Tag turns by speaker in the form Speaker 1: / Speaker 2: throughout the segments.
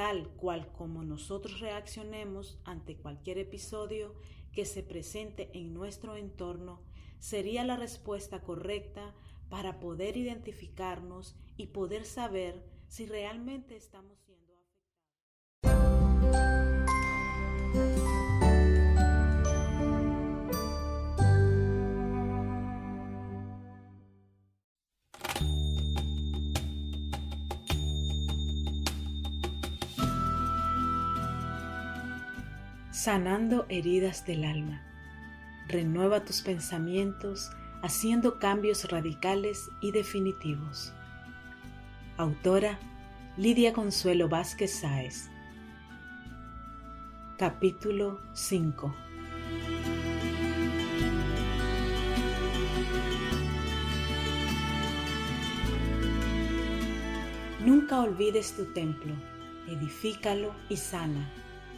Speaker 1: tal cual como nosotros reaccionemos ante cualquier episodio que se presente en nuestro entorno, sería la respuesta correcta para poder identificarnos y poder saber si realmente estamos siendo sanando heridas del alma. Renueva tus pensamientos haciendo cambios radicales y definitivos. Autora Lidia Consuelo Vázquez Sáez. Capítulo 5 Nunca olvides tu templo, edifícalo y sana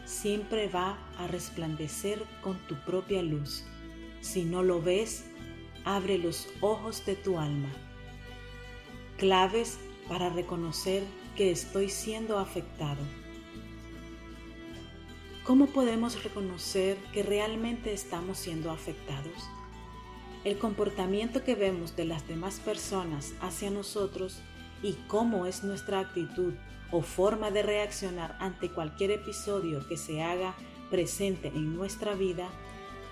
Speaker 1: siempre va a resplandecer con tu propia luz. Si no lo ves, abre los ojos de tu alma. Claves para reconocer que estoy siendo afectado. ¿Cómo podemos reconocer que realmente estamos siendo afectados? El comportamiento que vemos de las demás personas hacia nosotros y cómo es nuestra actitud o forma de reaccionar ante cualquier episodio que se haga presente en nuestra vida,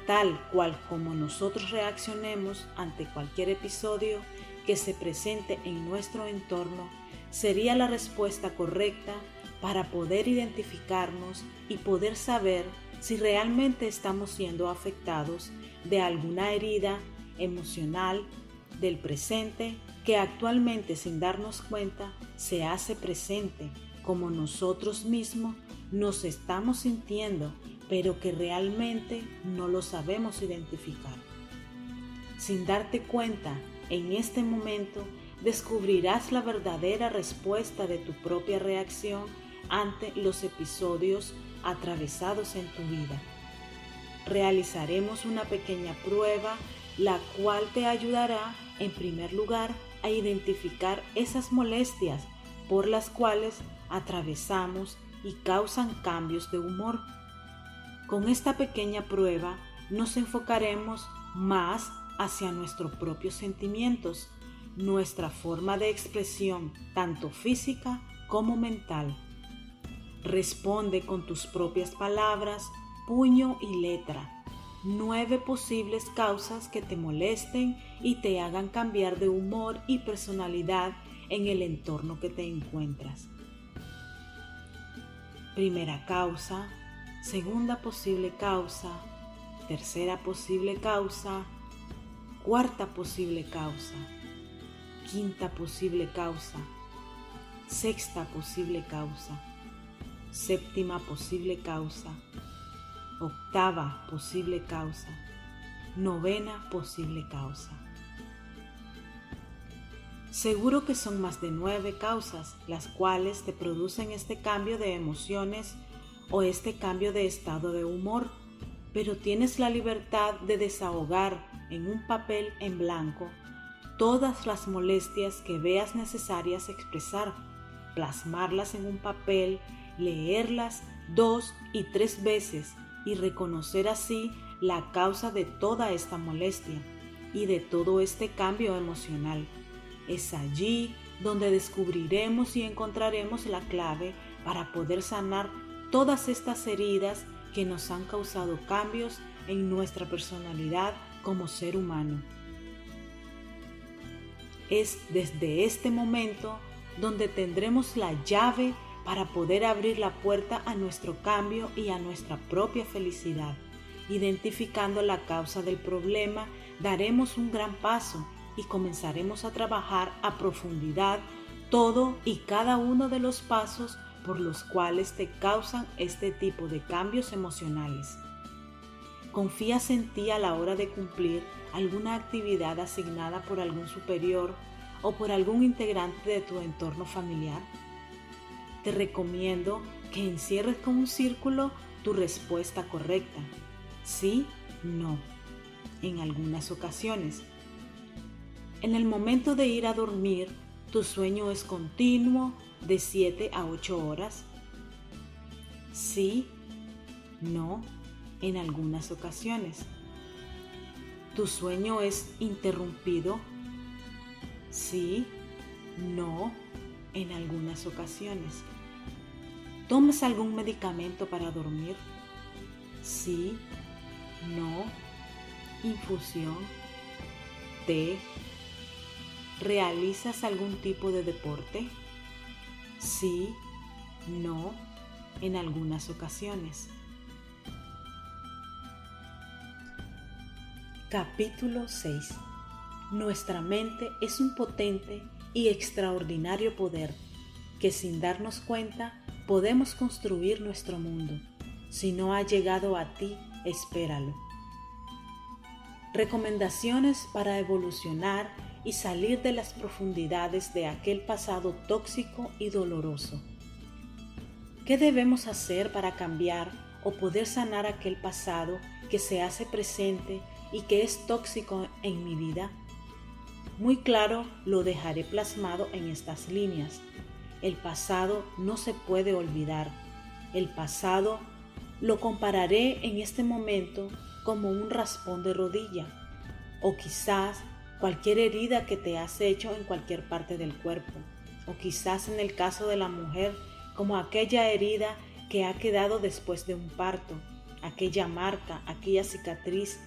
Speaker 1: tal cual como nosotros reaccionemos ante cualquier episodio que se presente en nuestro entorno, sería la respuesta correcta para poder identificarnos y poder saber si realmente estamos siendo afectados de alguna herida emocional del presente que actualmente sin darnos cuenta se hace presente como nosotros mismos nos estamos sintiendo, pero que realmente no lo sabemos identificar. Sin darte cuenta, en este momento descubrirás la verdadera respuesta de tu propia reacción ante los episodios atravesados en tu vida. Realizaremos una pequeña prueba la cual te ayudará en primer lugar a identificar esas molestias por las cuales atravesamos y causan cambios de humor. Con esta pequeña prueba nos enfocaremos más hacia nuestros propios sentimientos, nuestra forma de expresión, tanto física como mental. Responde con tus propias palabras, puño y letra nueve posibles causas que te molesten y te hagan cambiar de humor y personalidad en el entorno que te encuentras. Primera causa, segunda posible causa, tercera posible causa, cuarta posible causa, quinta posible causa, sexta posible causa, séptima posible causa, octava posible causa, novena posible causa. Seguro que son más de nueve causas las cuales te producen este cambio de emociones o este cambio de estado de humor, pero tienes la libertad de desahogar en un papel en blanco todas las molestias que veas necesarias expresar, plasmarlas en un papel, leerlas dos y tres veces y reconocer así la causa de toda esta molestia y de todo este cambio emocional. Es allí donde descubriremos y encontraremos la clave para poder sanar todas estas heridas que nos han causado cambios en nuestra personalidad como ser humano. Es desde este momento donde tendremos la llave para poder abrir la puerta a nuestro cambio y a nuestra propia felicidad. Identificando la causa del problema, daremos un gran paso y comenzaremos a trabajar a profundidad todo y cada uno de los pasos por los cuales te causan este tipo de cambios emocionales. ¿Confías en ti a la hora de cumplir alguna actividad asignada por algún superior o por algún integrante de tu entorno familiar? Te recomiendo que encierres con un círculo tu respuesta correcta. Sí, no, en algunas ocasiones. En el momento de ir a dormir, tu sueño es continuo de 7 a 8 horas. Sí, no, en algunas ocasiones. ¿Tu sueño es interrumpido? Sí, no, en algunas ocasiones. ¿Tomas algún medicamento para dormir? Sí, no, infusión, té. ¿Realizas algún tipo de deporte? Sí, no, en algunas ocasiones. Capítulo 6 Nuestra mente es un potente y extraordinario poder que sin darnos cuenta podemos construir nuestro mundo. Si no ha llegado a ti, espéralo. Recomendaciones para evolucionar y salir de las profundidades de aquel pasado tóxico y doloroso. ¿Qué debemos hacer para cambiar o poder sanar aquel pasado que se hace presente y que es tóxico en mi vida? Muy claro lo dejaré plasmado en estas líneas. El pasado no se puede olvidar. El pasado lo compararé en este momento como un raspón de rodilla o quizás cualquier herida que te has hecho en cualquier parte del cuerpo o quizás en el caso de la mujer como aquella herida que ha quedado después de un parto, aquella marca, aquella cicatriz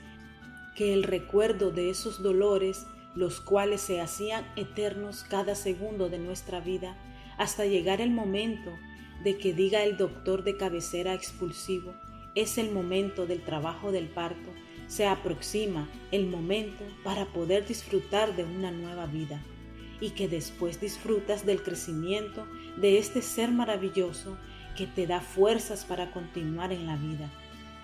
Speaker 1: que el recuerdo de esos dolores, los cuales se hacían eternos cada segundo de nuestra vida, hasta llegar el momento de que diga el doctor de cabecera expulsivo, es el momento del trabajo del parto, se aproxima el momento para poder disfrutar de una nueva vida y que después disfrutas del crecimiento de este ser maravilloso que te da fuerzas para continuar en la vida,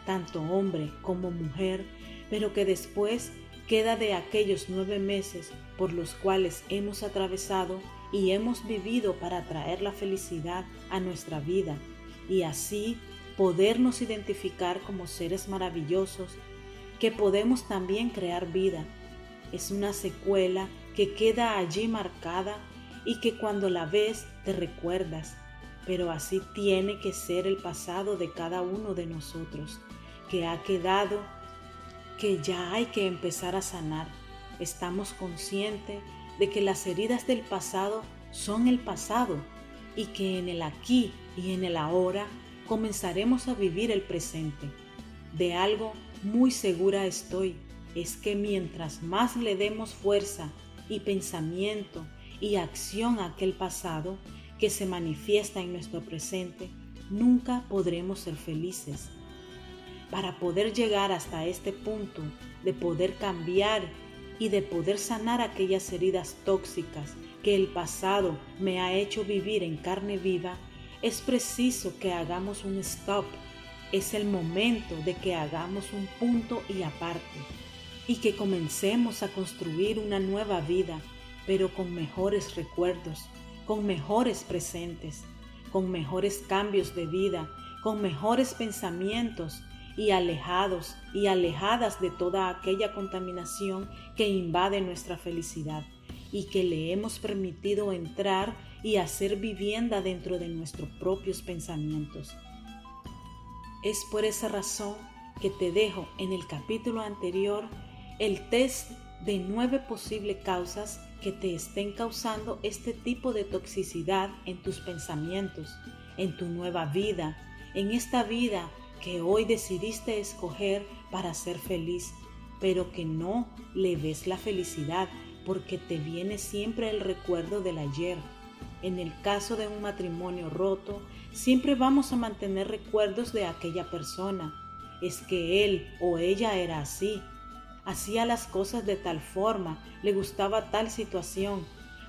Speaker 1: tanto hombre como mujer, pero que después queda de aquellos nueve meses por los cuales hemos atravesado y hemos vivido para traer la felicidad a nuestra vida y así podernos identificar como seres maravillosos que podemos también crear vida. Es una secuela que queda allí marcada y que cuando la ves te recuerdas, pero así tiene que ser el pasado de cada uno de nosotros, que ha quedado que ya hay que empezar a sanar. Estamos conscientes de que las heridas del pasado son el pasado y que en el aquí y en el ahora comenzaremos a vivir el presente. De algo muy segura estoy, es que mientras más le demos fuerza y pensamiento y acción a aquel pasado que se manifiesta en nuestro presente, nunca podremos ser felices para poder llegar hasta este punto de poder cambiar y de poder sanar aquellas heridas tóxicas que el pasado me ha hecho vivir en carne viva, es preciso que hagamos un stop. Es el momento de que hagamos un punto y aparte y que comencemos a construir una nueva vida, pero con mejores recuerdos, con mejores presentes, con mejores cambios de vida, con mejores pensamientos y alejados y alejadas de toda aquella contaminación que invade nuestra felicidad y que le hemos permitido entrar y hacer vivienda dentro de nuestros propios pensamientos. Es por esa razón que te dejo en el capítulo anterior el test de nueve posibles causas que te estén causando este tipo de toxicidad en tus pensamientos, en tu nueva vida, en esta vida que hoy decidiste escoger para ser feliz, pero que no le ves la felicidad porque te viene siempre el recuerdo del ayer. En el caso de un matrimonio roto, siempre vamos a mantener recuerdos de aquella persona. Es que él o ella era así, hacía las cosas de tal forma, le gustaba tal situación,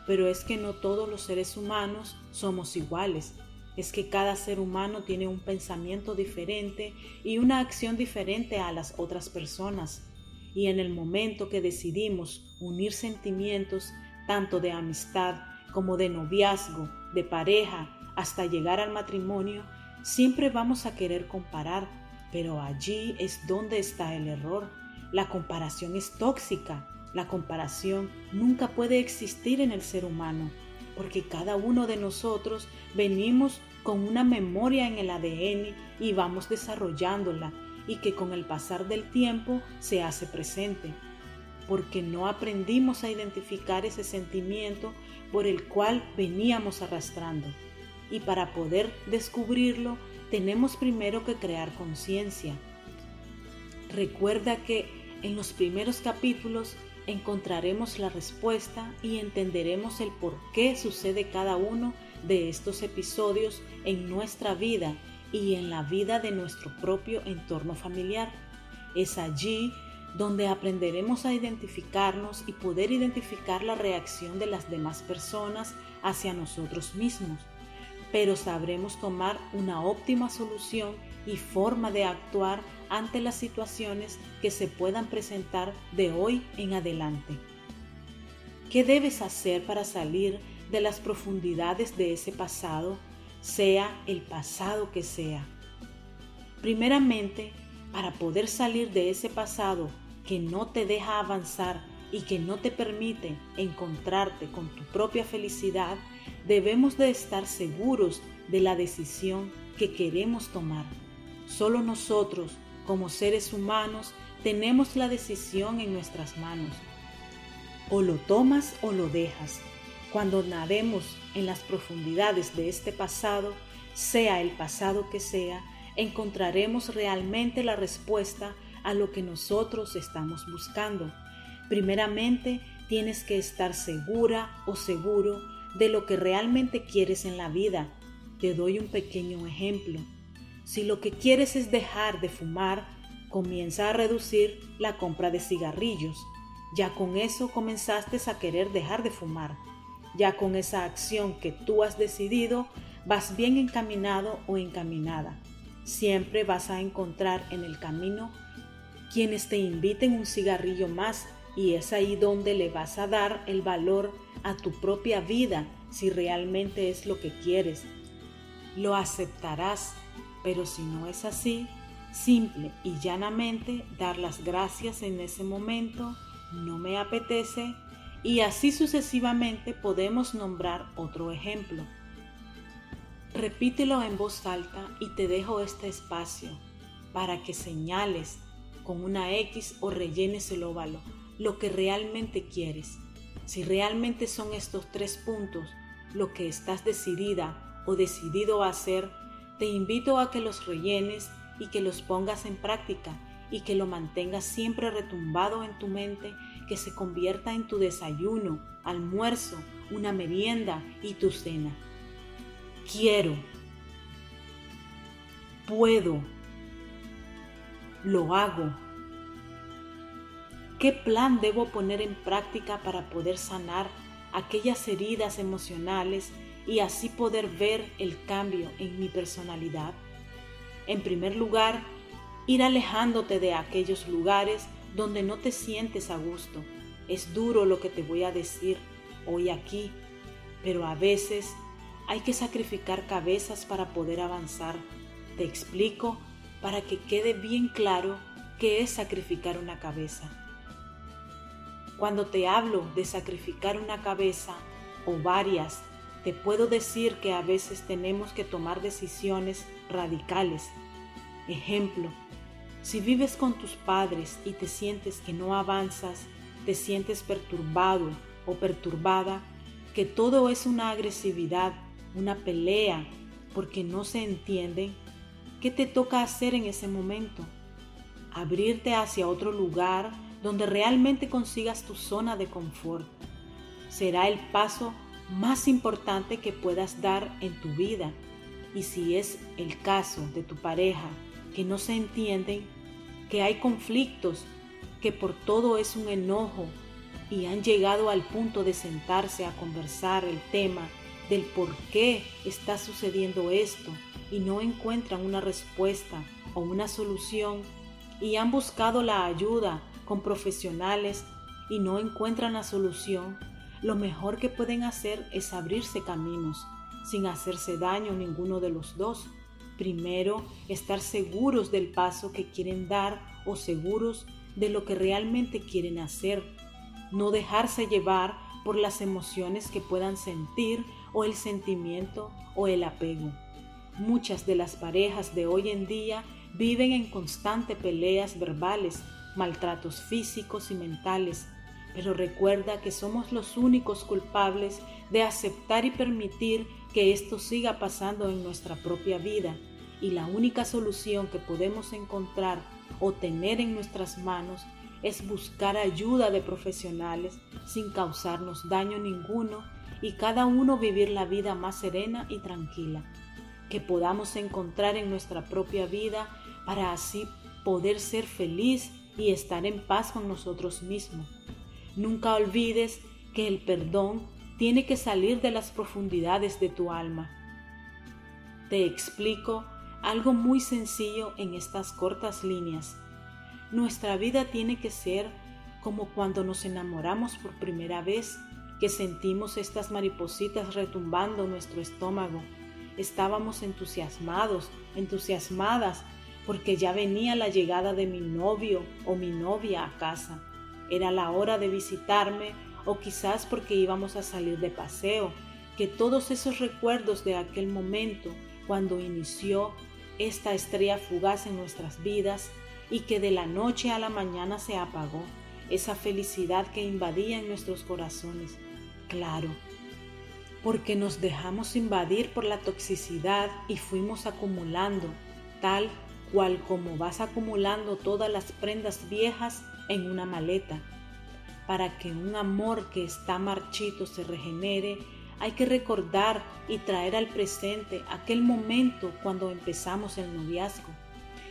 Speaker 1: pero es que no todos los seres humanos somos iguales es que cada ser humano tiene un pensamiento diferente y una acción diferente a las otras personas. Y en el momento que decidimos unir sentimientos tanto de amistad como de noviazgo, de pareja, hasta llegar al matrimonio, siempre vamos a querer comparar, pero allí es donde está el error. La comparación es tóxica. La comparación nunca puede existir en el ser humano porque cada uno de nosotros venimos con una memoria en el ADN y vamos desarrollándola y que con el pasar del tiempo se hace presente, porque no aprendimos a identificar ese sentimiento por el cual veníamos arrastrando. Y para poder descubrirlo, tenemos primero que crear conciencia. Recuerda que en los primeros capítulos encontraremos la respuesta y entenderemos el por qué sucede cada uno de estos episodios en nuestra vida y en la vida de nuestro propio entorno familiar. Es allí donde aprenderemos a identificarnos y poder identificar la reacción de las demás personas hacia nosotros mismos, pero sabremos tomar una óptima solución y forma de actuar ante las situaciones que se puedan presentar de hoy en adelante. ¿Qué debes hacer para salir de las profundidades de ese pasado, sea el pasado que sea? Primeramente, para poder salir de ese pasado que no te deja avanzar y que no te permite encontrarte con tu propia felicidad, debemos de estar seguros de la decisión que queremos tomar. Solo nosotros como seres humanos tenemos la decisión en nuestras manos. O lo tomas o lo dejas. Cuando nademos en las profundidades de este pasado, sea el pasado que sea, encontraremos realmente la respuesta a lo que nosotros estamos buscando. Primeramente, tienes que estar segura o seguro de lo que realmente quieres en la vida. Te doy un pequeño ejemplo. Si lo que quieres es dejar de fumar, comienza a reducir la compra de cigarrillos. Ya con eso comenzaste a querer dejar de fumar. Ya con esa acción que tú has decidido, vas bien encaminado o encaminada. Siempre vas a encontrar en el camino quienes te inviten un cigarrillo más y es ahí donde le vas a dar el valor a tu propia vida si realmente es lo que quieres. Lo aceptarás pero si no es así, simple y llanamente dar las gracias en ese momento, no me apetece, y así sucesivamente podemos nombrar otro ejemplo. Repítelo en voz alta y te dejo este espacio para que señales con una X o rellenes el óvalo lo que realmente quieres. Si realmente son estos tres puntos lo que estás decidida o decidido a hacer, te invito a que los rellenes y que los pongas en práctica y que lo mantengas siempre retumbado en tu mente, que se convierta en tu desayuno, almuerzo, una merienda y tu cena. Quiero, puedo, lo hago. ¿Qué plan debo poner en práctica para poder sanar aquellas heridas emocionales y así poder ver el cambio en mi personalidad? En primer lugar, ir alejándote de aquellos lugares donde no te sientes a gusto. Es duro lo que te voy a decir hoy aquí, pero a veces hay que sacrificar cabezas para poder avanzar. Te explico para que quede bien claro qué es sacrificar una cabeza. Cuando te hablo de sacrificar una cabeza o varias te puedo decir que a veces tenemos que tomar decisiones radicales. Ejemplo, si vives con tus padres y te sientes que no avanzas, te sientes perturbado o perturbada, que todo es una agresividad, una pelea, porque no se entienden, ¿qué te toca hacer en ese momento? Abrirte hacia otro lugar donde realmente consigas tu zona de confort. Será el paso más importante que puedas dar en tu vida. Y si es el caso de tu pareja que no se entienden, que hay conflictos, que por todo es un enojo y han llegado al punto de sentarse a conversar el tema del por qué está sucediendo esto y no encuentran una respuesta o una solución y han buscado la ayuda con profesionales y no encuentran la solución, lo mejor que pueden hacer es abrirse caminos, sin hacerse daño ninguno de los dos. Primero, estar seguros del paso que quieren dar o seguros de lo que realmente quieren hacer. No dejarse llevar por las emociones que puedan sentir o el sentimiento o el apego. muchas de las parejas de hoy en día viven en constante peleas verbales, maltratos físicos y mentales, pero recuerda que somos los únicos culpables de aceptar y permitir que esto siga pasando en nuestra propia vida y la única solución que podemos encontrar o tener en nuestras manos es buscar ayuda de profesionales sin causarnos daño ninguno y cada uno vivir la vida más serena y tranquila, que podamos encontrar en nuestra propia vida para así poder ser feliz y estar en paz con nosotros mismos. Nunca olvides que el perdón tiene que salir de las profundidades de tu alma. Te explico algo muy sencillo en estas cortas líneas. Nuestra vida tiene que ser como cuando nos enamoramos por primera vez, que sentimos estas maripositas retumbando nuestro estómago. Estábamos entusiasmados, entusiasmadas, porque ya venía la llegada de mi novio o mi novia a casa. Era la hora de visitarme o quizás porque íbamos a salir de paseo, que todos esos recuerdos de aquel momento cuando inició esta estrella fugaz en nuestras vidas y que de la noche a la mañana se apagó, esa felicidad que invadía en nuestros corazones. Claro, porque nos dejamos invadir por la toxicidad y fuimos acumulando, tal cual como vas acumulando todas las prendas viejas en una maleta. Para que un amor que está marchito se regenere, hay que recordar y traer al presente aquel momento cuando empezamos el noviazgo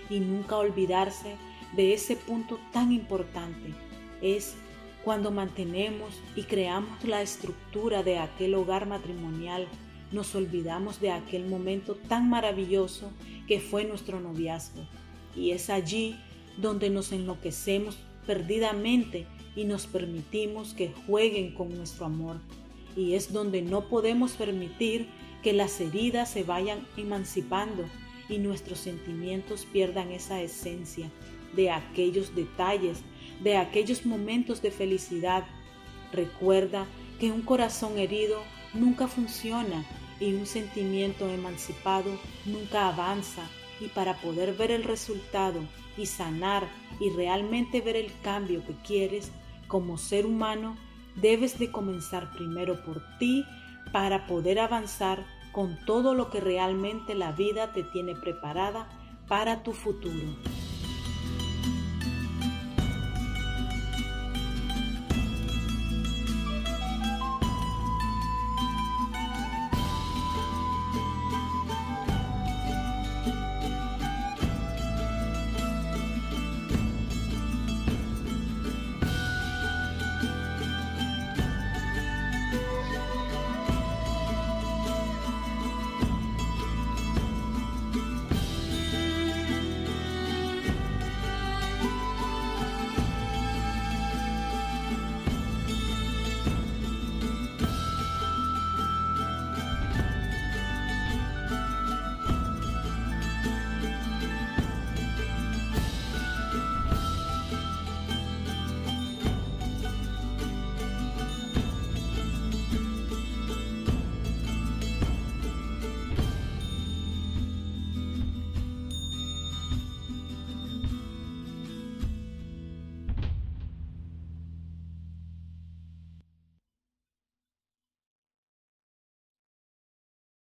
Speaker 1: y nunca olvidarse de ese punto tan importante. Es cuando mantenemos y creamos la estructura de aquel hogar matrimonial, nos olvidamos de aquel momento tan maravilloso que fue nuestro noviazgo. Y es allí donde nos enloquecemos perdidamente y nos permitimos que jueguen con nuestro amor y es donde no podemos permitir que las heridas se vayan emancipando y nuestros sentimientos pierdan esa esencia de aquellos detalles, de aquellos momentos de felicidad. Recuerda que un corazón herido nunca funciona y un sentimiento emancipado nunca avanza y para poder ver el resultado y sanar y realmente ver el cambio que quieres como ser humano, debes de comenzar primero por ti para poder avanzar con todo lo que realmente la vida te tiene preparada para tu futuro.